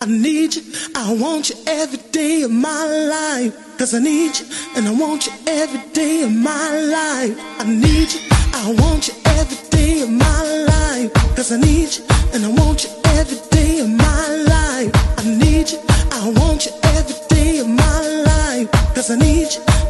I need you, I want you every day of my life. Cause I need you, and I want you every day of my life. I need you, I want you every day of my life. Cause I need you, and I want you every day of my life. I need you, I want you every day of my life. Cause I need you.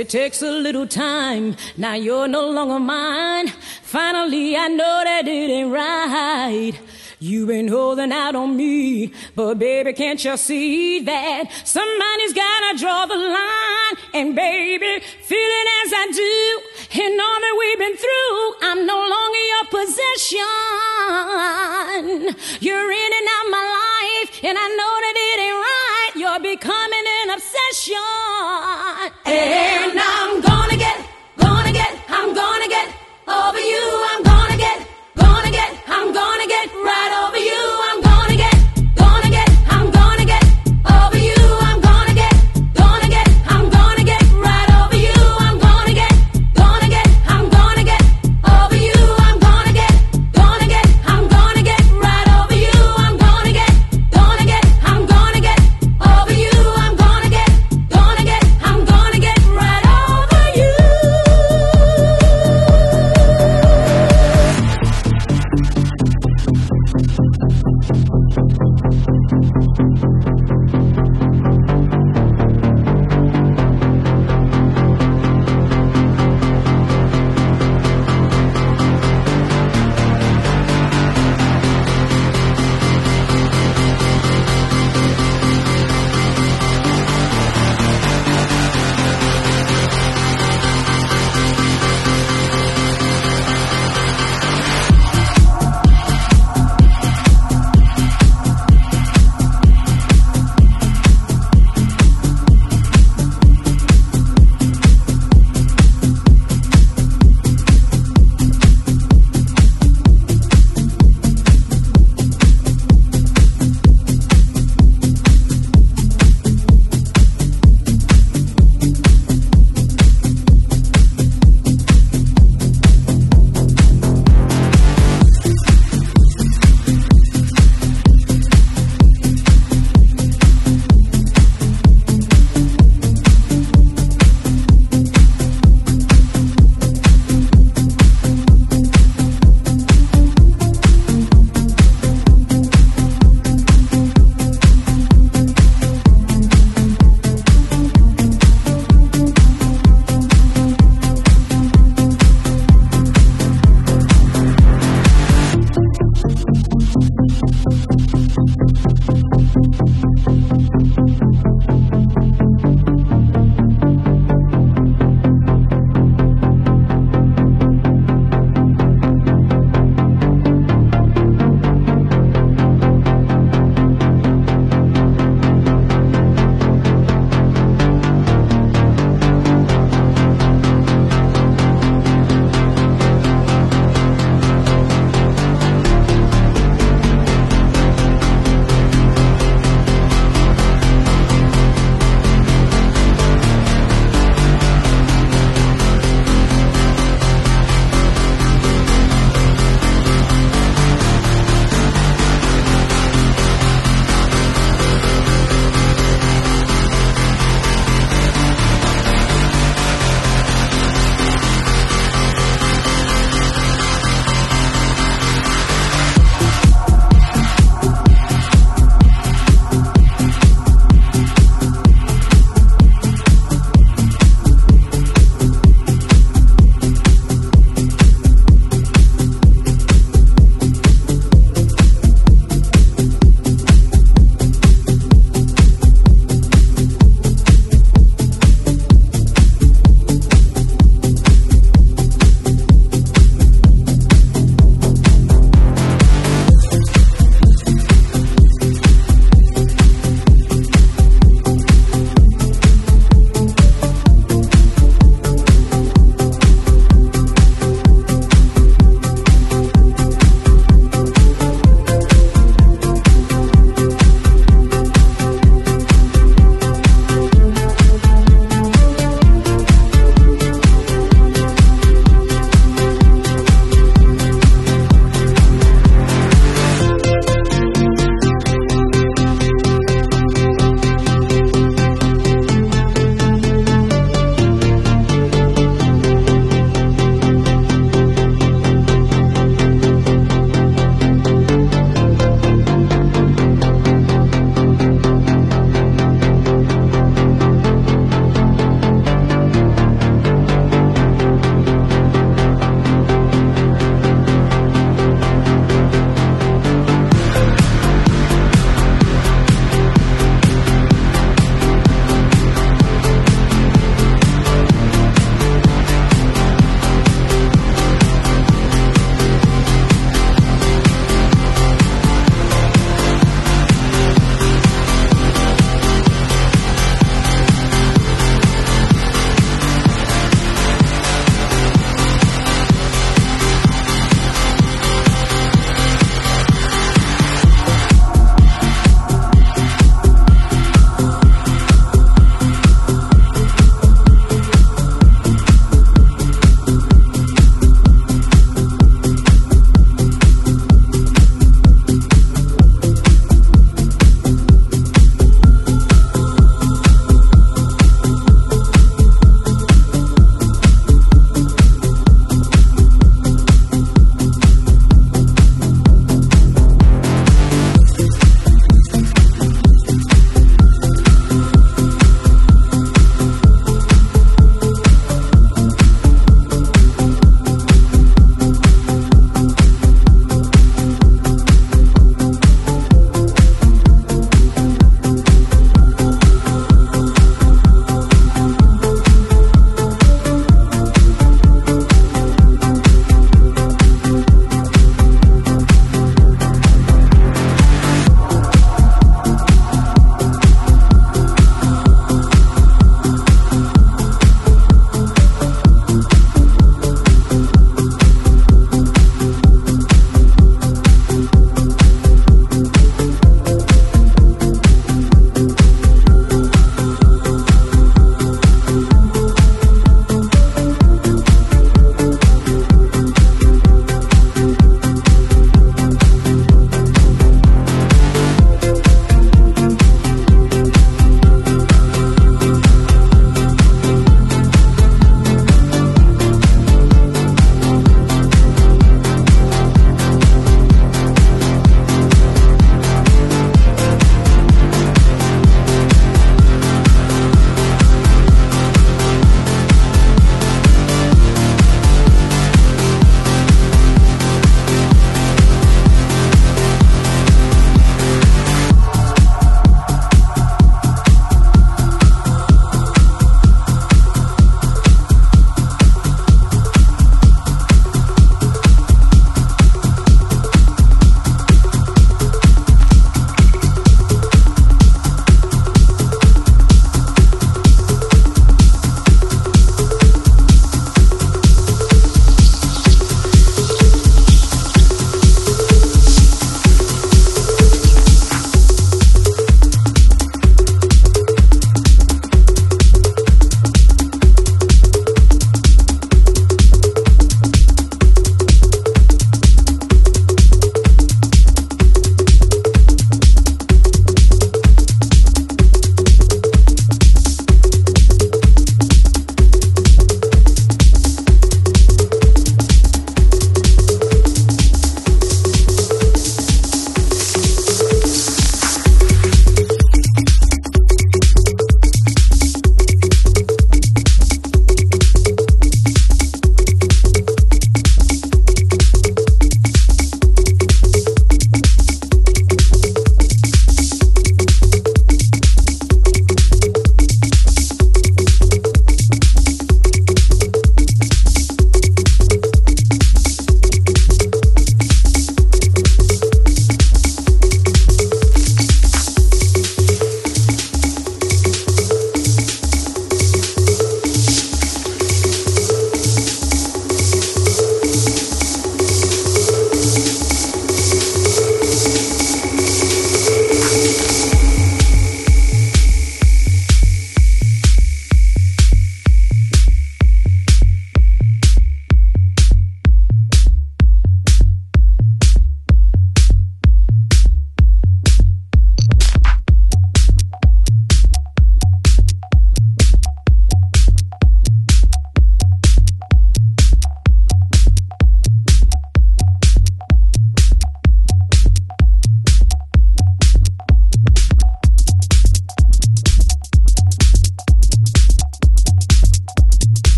It takes a little time. Now you're no longer mine. Finally, I know that it ain't right. You've been holding out on me, but baby, can't you see that somebody's gotta draw the line? And baby, feeling as I do, and all that we've been through, I'm no longer your possession. You're in and